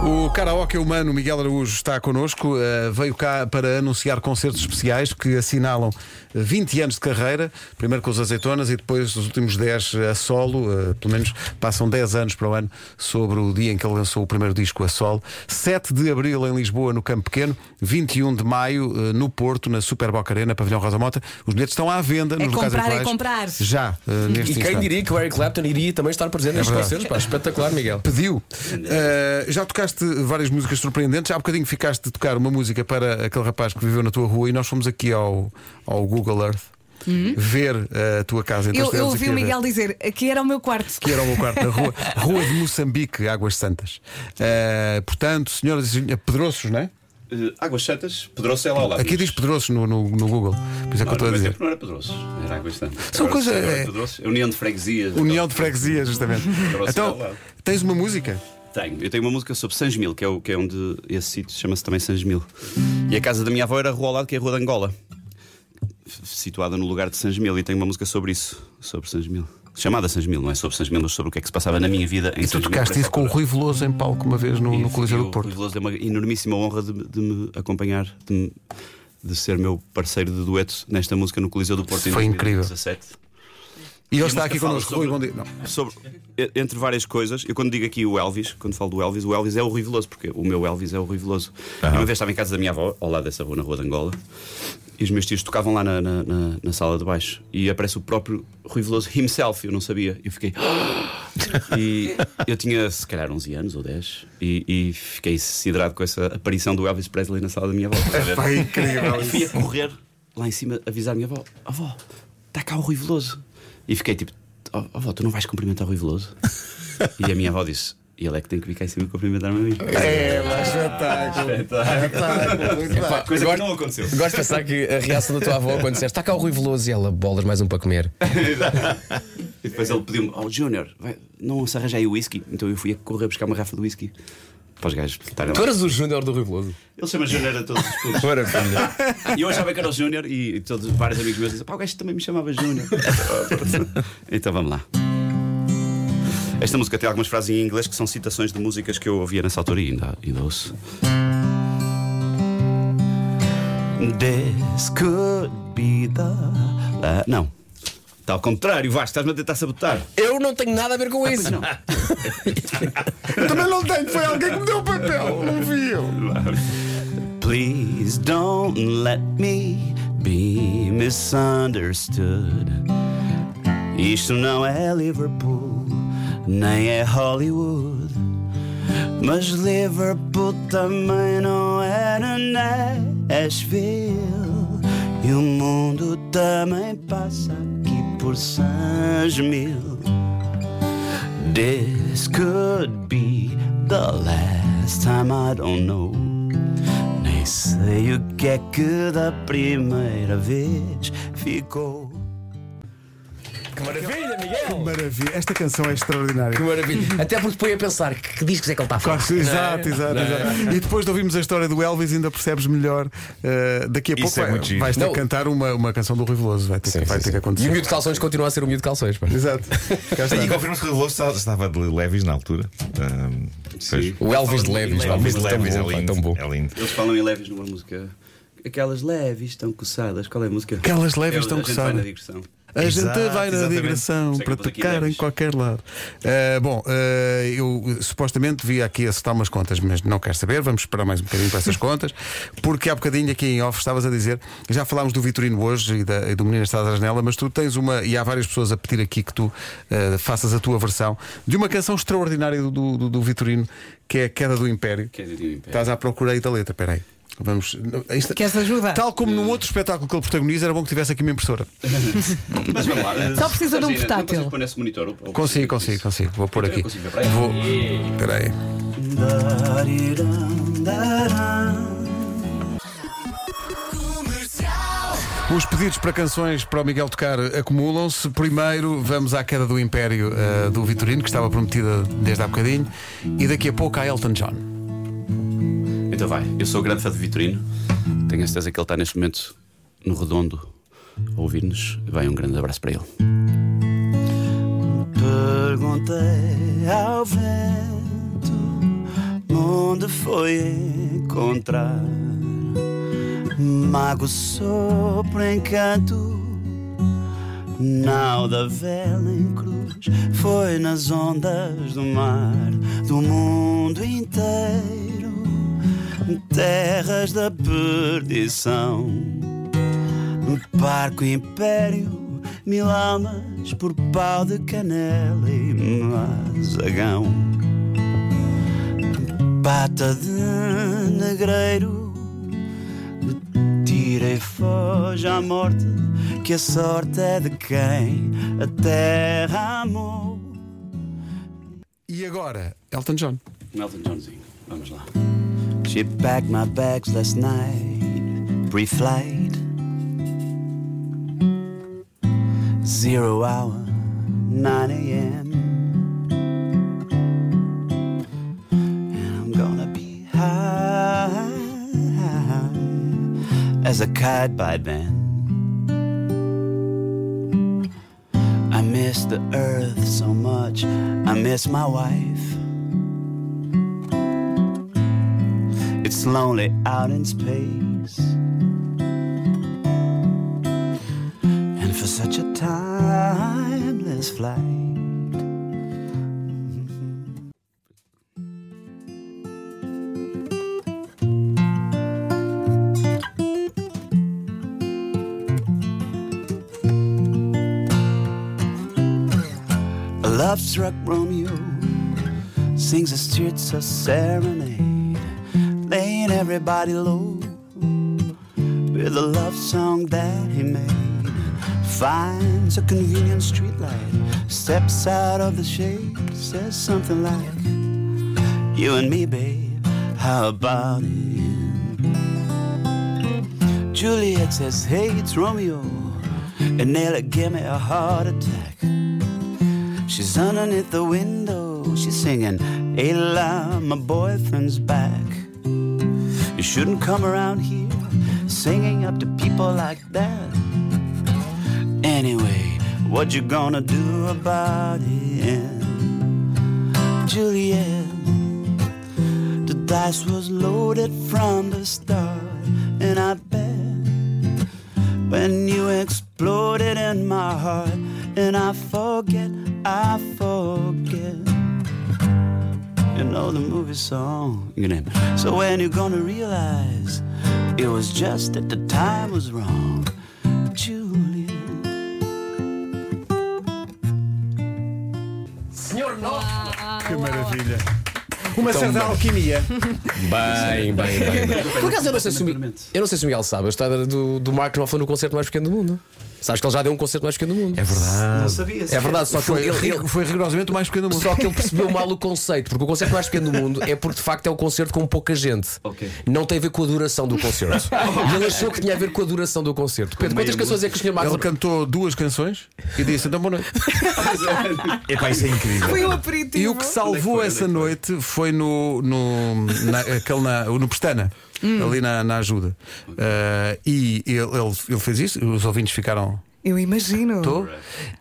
O karaoke humano Miguel Araújo está connosco. eh, veio cá para anunciar concertos especiais que assinalam eh, 20 anos de carreira, primeiro com os Azeitonas e depois os últimos 10 a solo. eh, pelo menos passam 10 anos para o ano sobre o dia em que ele lançou o primeiro disco a solo. 7 de abril em Lisboa, no Campo Pequeno. 21 de maio eh, no Porto, na Super Boca Arena, Pavilhão Rosa Mota. Os bilhetes estão à venda nos locais
comprar, é comprar.
Já, eh, neste
E quem
instante.
diria que o Eric Clapton iria também estar presente nestes
verdade.
concertos? Pá, espetacular, Miguel.
Pediu. Uh, já tocaste várias músicas surpreendentes. Há bocadinho ficaste de tocar uma música para aquele rapaz que viveu na tua rua e nós fomos aqui ao, ao Google Earth ver a tua casa. Então
Eu, eu ouvi o
ver.
Miguel dizer aqui era o meu quarto.
Que era o meu quarto, na rua, (laughs) rua de Moçambique, Águas Santas. Uh, portanto, senhoras e senhores, Pedroços, não é?
Eh, Águas Santas, Pedroço é lá ao lado.
Aqui diz Pedroços no, no, no Google. Por isso é que eu estou a dizer.
Não era Pedroço, era Águas Santas.
São
Agora,
coisa-
agora
é-
Pedroço, é União de Freguesias.
União de Freguesia, justamente.
Pedroço é
Então, tens uma música?
Tenho, eu tenho uma música sobre Sanjemil, que é, o, que é onde esse sítio chama-se também Sanjemil. E a casa da minha avó era a rua ao lado, que é a Rua de Angola, situada no lugar de Sanjemil. E tenho uma música sobre isso, sobre Sanjemil. Chamada Sanjemil, não é sobre Sanjemil, mas sobre o que é que se passava na minha vida em
E tu tocaste isso com o. Rui Veloso em palco uma vez no, no Coliseu do Porto.
Rui Veloso deu uma enormíssima honra de, me- de me acompanhar, de, me- de ser meu parceiro de dueto nesta música no Coliseu do Porto em
Foi incrível.
2017.
E ele está aqui connosco.
sobre-
Rui, bom dia. Não.
Sobre, entre várias coisas, eu quando digo aqui o Elvis, quando falo do Elvis, o Elvis é o Rui Veloso, porque o meu Elvis é o Rui Veloso. E uma vez estava em casa da minha avó, ao lado dessa rua, na rua de Angola, e os meus tios tocavam lá na, na, na- na sala de baixo. E aparece o próprio Rui Veloso himself, eu não sabia. Eu fiquei. e eu tinha se calhar 11 anos ou 10, e, e fiquei siderado com essa aparição do Elvis Presley na sala da minha avó. Ver?
Pá, incrível
E fui a correr lá em cima avisar a minha avó: Avó, está cá o Rui Veloso. E fiquei tipo: "Oh, Avó, tu não vais cumprimentar o Rui Veloso? e a minha avó disse: E ele é que tem que vir cá em cima e cumprimentar-me a mim.
É, mas espetáculo. Espetáculo,
Coisa
gosto-
que não aconteceu.
Gosto de pensar que a reação da tua avó quando disseste está cá o Rui Veloso e ela bolas mais um para comer.
E depois ele pediu-me: Oh, Júnior, não se arranja aí o whisky. Então eu fui a correr buscar uma garrafa de whisky. Para os gajos estarem
Tu
lá.
eras o Júnior do Rui Veloso.
Ele chama Júnior a todos os putos.
Maravilha.
E eu achava que era o Júnior e, todos, vários amigos meus diziam: Pá, o gajo também me chamava Júnior. (laughs) então vamos lá. Esta música tem algumas frases em inglês que são citações de músicas que eu ouvia nessa altura e ainda, ainda ouço. This could be the. la- Não. Está ao contrário, Vasco, estás-me a tentar sabotar.
Eu não tenho nada a ver com isso.
Não. (laughs)
Eu também não tenho, foi alguém que me deu o papel, não vi eu.
Please don't let me be misunderstood. Isto não é Liverpool, nem é Hollywood. Mas Liverpool também não era Nashville. E o mundo também passa aqui por Sanjemil. This could be the last time I don't know. Nem sei o que é que da primeira vez ficou.
Que maravilha, Miguel!
Maravilha. Esta canção é extraordinária.
Que maravilha. Até porque põe a pensar que, que discos é que ele está a falar.
Claro, exato, exato,
Não é?
exato. E depois de ouvirmos a história do Elvis, ainda percebes melhor. eh, daqui a
Isso
pouco
é
vai- vais ter
Não.
que cantar uma, uma canção do Rui Veloso. Vai ter,
Sim,
que, vai
sim,
ter que
sim.
acontecer.
E o miúdo de calções continua a ser o miúdo de calções. pá.
Exato.
E confirma-se que o Veloso estava- estava de Levis na altura. Ahm, pois.
O Elvis de Levis.
O Elvis de Levis é lindo.
tão bom.
É lindo.
Eles falam em leves numa música. Aquelas leves estão coçadas. Qual é a música?
Aquelas leves
É
estão coçadas. A gente
Exato,
vai na
exatamente.
digressão para tocar em qualquer lado. Uh, bom, uh, eu supostamente vi aqui acertar umas contas, mas não quero saber. Vamos esperar mais um bocadinho para essas (laughs) contas, porque há bocadinho aqui em off estavas a dizer, já falámos do Vitorino hoje e, da, e do Menino Estrada da Janela, mas tu tens uma, e há várias pessoas a pedir aqui que tu uh, faças a tua versão de uma canção extraordinária do, do, do Vitorino, que é a Queda do Império.
Que é de Império.
Estás à procura aí da letra, peraí. Vamos. isto-
Queres ajuda?
Tal como num outro espetáculo que ele protagoniza, era bom que tivesse aqui uma impressora. (laughs)
Mas vamos lá.
Só precisa de um
não
portátil.
pôr nesse monitor? Ou-
Consigo, consigo, consigo. Vou pôr aqui.
Eu consigo ver para aí.
Vou. Espera aí. Os pedidos para canções para o Miguel tocar acumulam-se. Primeiro, vamos à queda do Império eh, do Vitorino, que estava prometida desde há bocadinho. E daqui a pouco a Elton John.
Então vai. Eu sou grande fã de Vitorino. Tenho a certeza que ele está neste momento no redondo a ouvir-nos. Vai um grande abraço para ele. Perguntei ao vento onde foi encontrar mago sopro encanto nau da vela em cruz foi nas ondas do mar do mundo inteiro terras da perdição barco império mil almas por pau de canela e mazagão pata de negreiro Tira e foge à morte, que a sorte é de quem a terra amou.
E agora, Elton John.
Elton Johnzinho, vamos lá. She packed my bags last night, pre flight. Zero hour, 9 a.m. And I'm gonna be high as a kite by then. I miss the earth so much, I miss my wife. It's lonely out in space. And for such a timeless flight. Love struck Romeo sings a Stirza serenade, everybody low with a love song that he made. Finds a convenient streetlight, steps out of the shade, says something like, You and me, babe, how about it? Juliet says, Hey, it's Romeo, and Nelly gave me a heart attack. She's underneath the window, she's singing, Hey, la, my boyfriend's back. Shouldn't come around here singing up to people like that. Anyway, what you gonna do about it? Juliet, the dice was loaded from the start, and I bet when you exploded in my heart, and I forget, I forget. You know the movie song. Your name. So when you gonna realize it was just that the time was wrong, Julian.
Senhor nosso!
Que maravilha. Uma certa alquimia.
Bem, bem, bem. bem. Por acaso eu não sei se o, Mi-
Exatamente.
eu não sei se o Miguel sabe a história do, do Mark Knopfler no concerto mais pequeno do mundo. Sabes que ele já deu um concerto mais pequeno do mundo.
É verdade.
Não sabia.
É verdade, só que
Foi,
ele, ele-
foi rigorosamente o mais pequeno do mundo.
Só que ele percebeu mal o conceito, porque o concerto mais pequeno do mundo é porque de facto é um concerto com pouca gente.
Ok.
Não tem a ver com a duração do concerto. (laughs) e ele achou que tinha a ver com a duração do concerto. Pedro, quantas canções é que o Sr. Mark
Ele cantou duas canções e disse então boa noite. (laughs)
Epá, isso é incrível.
Foi um aperitivo.
E o que salvou essa noite foi no, no, na, aquele na- no Pestana, ali na, na ajuda. Ah, e ele, ele, ele fez isso, os ouvintes ficaram.
Eu imagino.
Tô.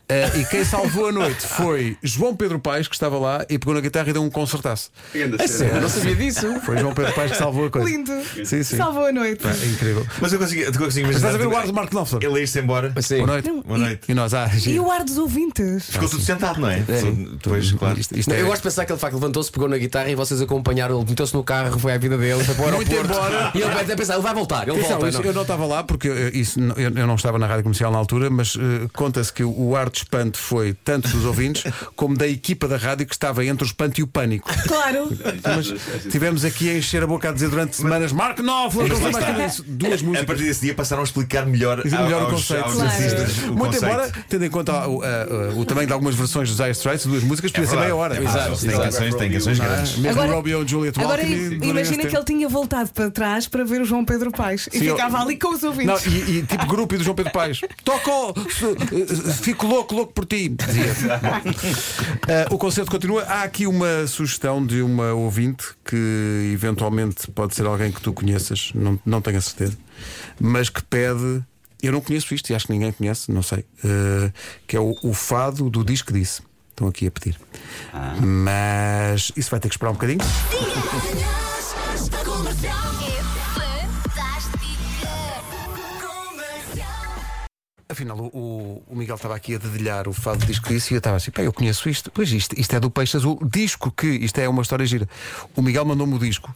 Ah, e quem salvou a noite foi João Pedro Paes, que estava lá e pegou na guitarra e deu um concertaço.
Eu não (laughs) sabia disso.
Foi João Pedro Paes que salvou a coisa.
Lindo.
Sim, sim.
Salvou a noite.
É incrível.
Mas eu consigo, eu consigo imaginar.
Estás a ver o ar de Marco Knopfler?
Ele ia-se embora.
Sim.
Boa noite.
Boa noite.
E nós, ah,
E o ar dos ouvintes.
Ficou tudo sentado, não é? Depois, claro.
Isto, isto
Não,
é-
eu gosto de pensar que ele facto levantou-se, pegou na guitarra e vocês acompanharam. Ele meteu-se no carro, foi à vida dele, foi para o
Muito embora.
E ele vai até pensar, ele vai voltar, ele
Atenção,
volta.
isso
não.
eu não estava lá porque isso, não- eu, eu não estava na rádio comercial na altura, mas eh, conta-se que o, o ar de espanto foi tanto dos ouvintes (laughs) como da equipa da rádio que estava entre o espanto e o pânico.
Claro.
Mas tivemos aqui a encher a boca a dizer durante semanas mais que isso. duas
A
músicas.
partir desse dia passaram a explicar melhor,
Explicar melhor o
aos,
conceito.
aos
Claro.
artistas o
Muito
conceito.
embora, tendo em conta o, a- a- o tamanho de algumas versões dos Dire Straits, duas músicas, podia ser
verdade.
meia hora.
É
Exato.
Tem canções, tem canções
Não é?
grandes.
Mesmo
Agora-
Romeo e Juliet
Agora imagina que ele tinha voltado para trás para ver o João Pedro Paes e
Sim,
ficava
eu-
ali com os
Não,
ouvintes.
e, e tipo grupo e do João Pedro Paes. (laughs) Toco, fico louco, louco por ti. Dizia. Eh, (laughs) o concerto continua. Há aqui uma sugestão de uma ouvinte que eventualmente pode ser alguém que tu conheças, não, não tenho a certeza, mas que pede. Eu não conheço isto e acho que ninguém conhece, não sei. eh, que é o, o fado do disco disse. Estão aqui a pedir. Mas isso vai ter que esperar um bocadinho. Afinal, o, o- Miguel estava aqui a dedilhar o fado do disco disse e eu estava assim, pá, eu conheço isto. Pois isto, isto é do Peixe Azul. Disco que, isto é uma história gira. O Miguel mandou-me o disco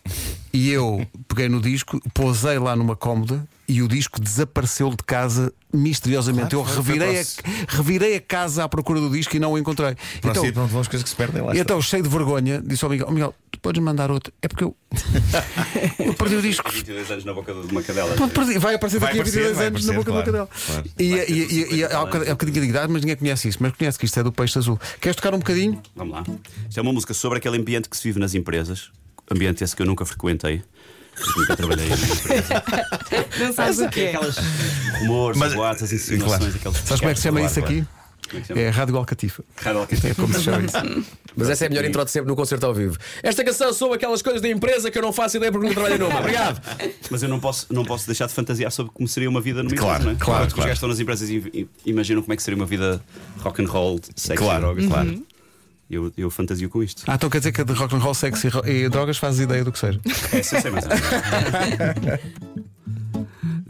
e eu peguei no disco, pousei lá numa cómoda e o disco desapareceu de casa misteriosamente. eu revirei a, revirei a casa à procura do disco e não o encontrei. Então,
pronto, vão as coisas que se perdem lá.
e
está.
então, cheio de vergonha, disse ao Miguel: "Ó, Miguel, podes mandar outro. É porque eu, (laughs) eu perdi o disco.
22 anos na boca de uma cadela.
Pô, perdi- Vai aparecer
Vai
daqui a
aparecer,
22
vai
anos na
aparecer,
boca
claro,
do cadela.
claro.
E,
Vai ter
e, e, e
50
há um bocadinho há um bocadinho de idade, mas ninguém conhece isso. Mas conhece que isto é do Peixe Azul. Queres tocar um bocadinho?
Vamos lá. Isto é uma música sobre aquele ambiente que se vive nas empresas. Ambiente esse que eu nunca frequentei. Nunca trabalhei em empresa. (laughs)
Não sabes o que é.
Aquelas rumores, boatas, as
claro.
insinuações, aqueles.
Sabes como é que se chama
Claro,
isso
claro.
aqui?
Como é que se chama?
É Rádio Alcatifa.
Rádio Alcatifa.
É como se chama isso. (laughs)
Mas essa é a melhor intro de sempre no concerto ao vivo. Esta canção sobre aquelas coisas da empresa que eu não faço ideia porque não trabalho numa. Obrigado.
Mas eu não posso, não posso deixar de fantasiar sobre como seria uma vida numa
Claro,
empresa, não é?
claro,
Os
claro.
gajos estão nas empresas e imaginam como é que seria uma vida rock and roll, sexo
Claro,
e drogas.
claro.
Eu, eu fantasio com isto.
Ah, então quer dizer que a de rock and roll, sexo e ro- drogas fazes ideia do que seja.
Essa eu sei mais. (laughs)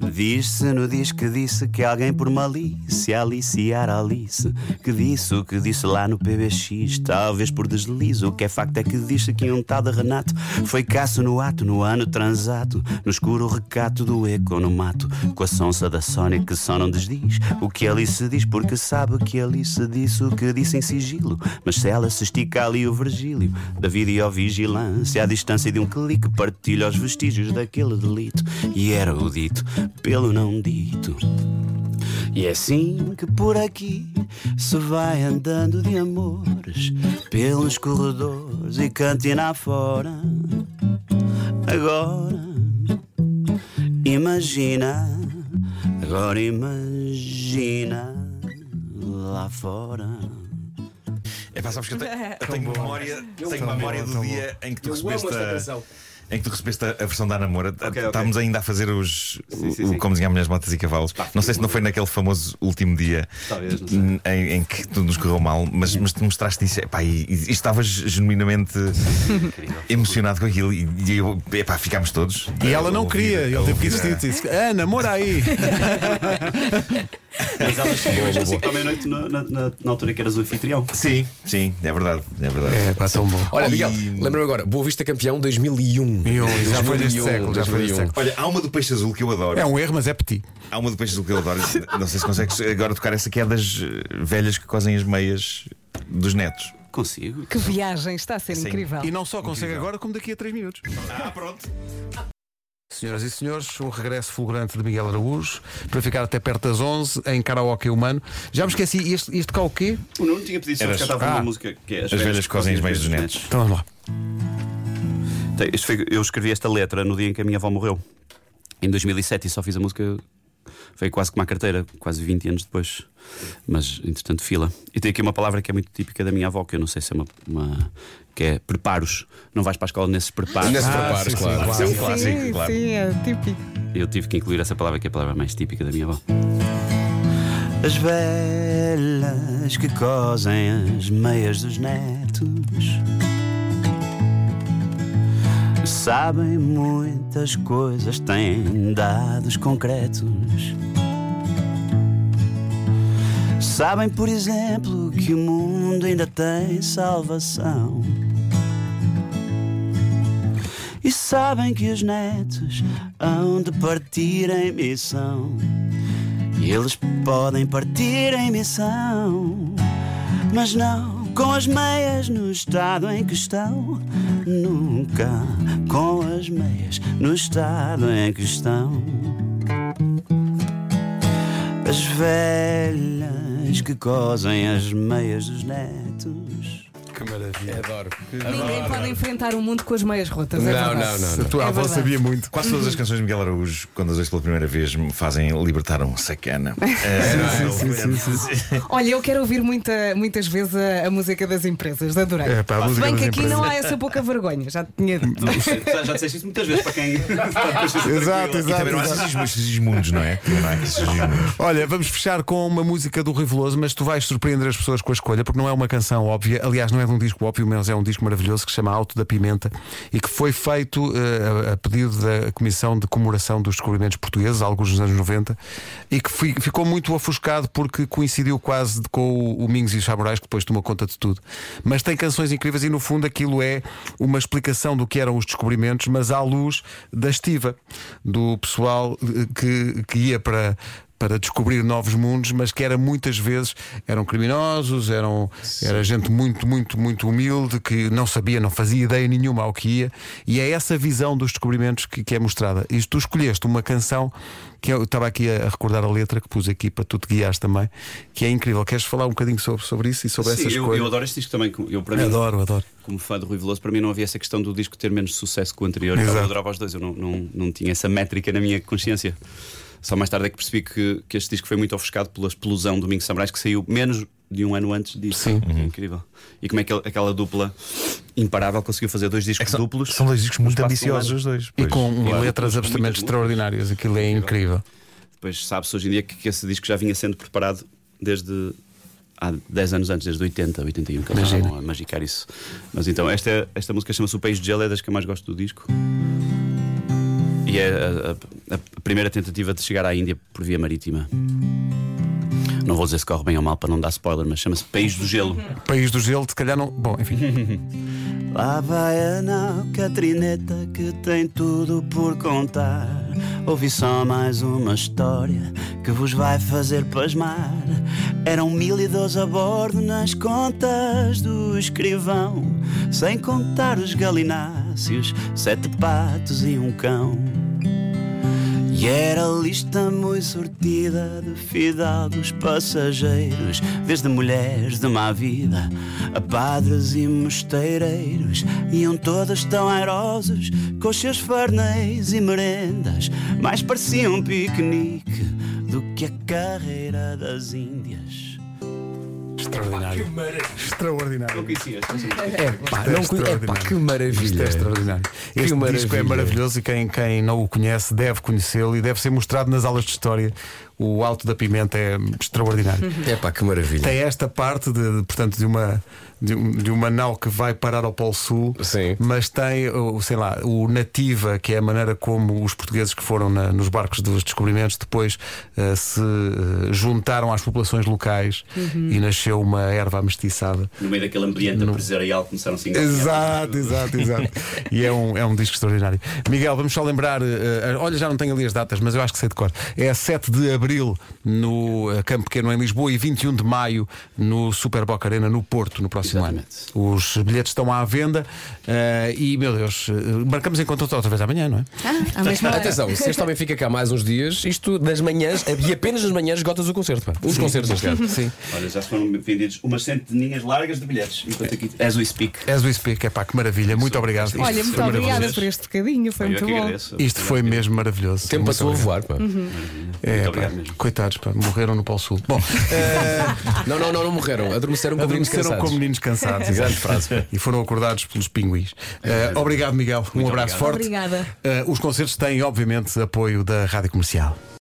Diz-se no diz que disse que alguém por malícia aliciar Alice. Que disse o que disse lá no PBX Talvez por deslize. O que é facto é que disse que um tal de Renato Foi caço no ato, no ano transato No escuro recato do eco no mato. Com a sonsa da Sónia que só não desdiz O que Alice diz porque sabe que Alice disse o que disse em sigilo. Mas se ela se estica ali o Virgílio Da videovigilância À distância de um clique partilha os vestígios daquele delito. E era o dito pelo não dito e é assim que por aqui se vai andando de amores pelos corredores e cantina afora. Agora, imagina, agora imagina lá fora.
É pá, sabes que eu tenho, (laughs) eu tenho memória, tenho memória do dia em que tu recebeste a,
canção.
Em que tu recebeste a, a versão da namora.
ok.
Estávamos ainda a fazer os
Sim, sim,
o,
sim.
como diziam mulheres, motas e cavalos. não sei se não foi naquele famoso último dia
Talvez,
em, em que tudo nos correu mal, mas, mas tu mostraste isso epá, e, e, e estavas genuinamente emocionado com aquilo e, e eu, epá, ficámos todos.
E ela não
ouvir-
queria, ele teve que insistir. Disse, ah, namora aí. (laughs) (laughs)
Mas ela chegou às 5 da meia-noite na, na, na, na altura que eras o anfitrião.
Sim, sim, é verdade. É verdade.
É, pá, tão bom.
Olha, Miguel,
E-
lembra-me agora, Boa Vista campeão 2001.
E um, já foi
2001,
século, já foi neste
2001.
século.
Olha, há uma do peixe azul que eu adoro.
É um erro, mas é petit.
Há uma do peixe azul que eu adoro. (laughs) Não sei se consegues agora tocar essa que é das eh, velhas que cosem as meias dos netos.
Consigo.
Que viagem, está a ser
Sim.
incrível.
E não só consegue agora, como daqui a 3 minutos.
Ah, pronto.
Senhoras e senhores, o regresso fulgurante de Miguel Araújo para ficar até perto das 11 em karaoke humano. Já me esqueci, este, este cá o quê?
O Nuno tinha pedido só
Era-
estava
Ah.
uma música que é
As velhas cosem os meios dos netos.
Então vamos lá.
Tem- isto foi- eu escrevi esta letra no dia em que a minha avó morreu. Em 2007 e só fiz a música. Foi quase como a carteira, quase 20 anos depois. Mas, entretanto, fila. E tem aqui uma palavra que é muito típica da minha avó, que eu não sei se é uma. uma- que é preparos. Não vais para a escola nesses preparos.
Nesses
Ah,
preparos,
sim, sim,
claro.
claro.
É um clássico,
sim,
claro.
sim, é típico.
Eu tive que incluir essa palavra, que é a palavra mais típica da minha avó. As velhas que cosem as meias dos netos sabem muitas coisas, têm dados concretos. Sabem, por exemplo, que o mundo ainda tem salvação. E sabem que os netos hão de partir em missão. E eles podem partir em missão, mas não com as meias no estado em que estão. Nunca com as meias no estado em que estão. As velhas que cosem as meias dos netos.
Que maravilha.
Adoro.
Ninguém pode enfrentar o mundo com as meias rotas.
Não,
é verdade.
não, não,
A tua
É
avó
verdade.
sabia muito.
Quase todas as canções de Miguel Araújo, quando as ouço pela primeira vez, me fazem libertar um sacana. (laughs) É,
sim, sim,
Olha, eu quero ouvir muita, muitas vezes a, a música das empresas, adorei.
É, pá, a
Se
música
bem
das
que aqui
empresas.
não há essa pouca vergonha, já te tinha dito.
Já, já disseste isso muitas vezes para quem. (laughs)
Exato,
E
exato.
também não há
exato.
não é? Não há.
Olha, vamos fechar com uma música do Rui Veloso, mas tu vais surpreender as pessoas com a escolha, porque não é uma canção óbvia. Aliás, não é um disco óbvio, mas é um disco maravilhoso que se chama Alto da Pimenta e que foi feito eh, a, pedido da Comissão de Comemoração dos Descobrimentos Portugueses, alguns nos anos 90, e que fi- ficou muito ofuscado porque coincidiu quase com o, o Mingos e os Samurais, que depois tomou conta de tudo. Mas tem canções incríveis e, no fundo, aquilo é uma explicação do que eram os descobrimentos, mas à luz da estiva, do pessoal eh, que, que ia para para descobrir novos mundos, mas que era muitas vezes eram criminosos, eram era gente muito muito muito humilde que não sabia, não fazia ideia nenhuma ao que ia, e é essa visão dos descobrimentos que, que é mostrada. E tu escolheste uma canção que eu estava aqui a, recordar a letra que pus aqui para tu te guiares também, que é incrível. Queres falar um bocadinho sobre, sobre isso e sobre
Sim,
essa
eu,
escolha?
eu adoro este disco também. Eu, para mim,
adoro, adoro.
como fã de Rui Veloso, para mim não havia essa questão do disco ter menos sucesso que o anterior.
Exato.
Eu adorava os dois, eu não, não, não tinha essa métrica na minha consciência. Só mais tarde é que percebi que, que este disco foi muito ofuscado pela explosão do Domingos Samurais, que saiu menos de um ano antes disso.
Sim.
É incrível. E como é que aquela dupla imparável conseguiu fazer dois discos
são,
duplos.
são dois discos muito
um
ambiciosos, os dois.
E
Pois.
com
claro.
letras
Com
absolutamente extraordinárias, aquilo é incrível.
Depois sabe-se hoje em dia que, que esse disco já vinha sendo preparado desde há 10 anos antes, desde 80, 81, que eles estavam a magicar isso. Mas então, esta, esta música chama-se O País de Gelo, é das que eu mais gosto do disco. E é a, a- a primeira tentativa de chegar à Índia por via marítima. Não vou dizer se corre bem ou mal para não dar spoiler, mas chama-se País do Gelo. (laughs)
País do Gelo, se calhar não. Bom, enfim. (laughs)
Lá vai a nau Catrineta que tem tudo por contar. Ouvi só mais uma história que vos vai fazer pasmar. Eram mil e doze a bordo nas contas do escrivão, sem contar os galináceos, sete patos e um cão. E era lista muito sortida de fidalgos passageiros, desde mulheres de má vida a padres e mosteireiros. Iam todas tão airosos, com seus farnéis e merendas, mais pareciam um piquenique do que a carreira das Índias.
Extraordinário. Extraordinário.
É pá, não conhe- é pá, que
Isto
maravilha.
é extraordinário. Este disco é maravilhoso e quem, quem não o conhece deve conhecê-lo e deve ser mostrado nas aulas de história. O Alto da Pimenta é extraordinário. (laughs)
É pá, que maravilha.
Tem esta parte de, de, portanto, de uma, de, de uma nau que vai parar ao Polo Sul,
Sim.
mas tem, o, sei lá, o nativa, que é a maneira como os portugueses que foram na- nos barcos dos descobrimentos depois eh, se eh, juntaram às populações locais e nasceu uma erva amestiçada.
No meio daquele ambiente empresarial começaram a
Exato, exato, exato. (laughs) E é um, é um disco extraordinário. Miguel, vamos só lembrar. eh, olha, já não tenho ali as datas, mas eu acho que sei de cor. É 7 de abril abril no eh, Campo Pequeno em Lisboa e 21 de maio no Super Boca Arena no Porto no próximo
Exatamente.
ano. Os bilhetes estão à venda eh, e, meu Deus, eh, marcamos encontro outra vez amanhã, não é?
Ah, à mesma hora.
Atenção, se este homem fica cá mais uns dias, isto das manhãs, e apenas nas manhãs esgotas o concerto. Pá. Os concertos, neste caso.
Sim.
Olha, já foram vendidos umas centeninhas largas de bilhetes. Enquanto aqui, as we speak.
As we speak, é pá, que maravilha, muito obrigado. Isto
Olha,
foi
muito
maravilhoso.
obrigada por este bocadinho, foi
Eu
muito
que
bom.
agradeço.
Isto foi mesmo maravilhoso.
O tempo
Muito
passou a voar. Pá.
É,
Muito
pá,
obrigado mesmo.
coitados, pá, morreram no Polo Sul. Bom, (laughs)
Não, não, não, não morreram. Adormeceram com meninos
adormeceram
cansados.
como meninos cansados. (laughs)
Grande frase.
E foram acordados pelos pinguins. Eh, obrigado, Miguel. um abraço
obrigado.
forte.
Obrigada.
Eh, os concertos têm, obviamente, apoio da Rádio Comercial.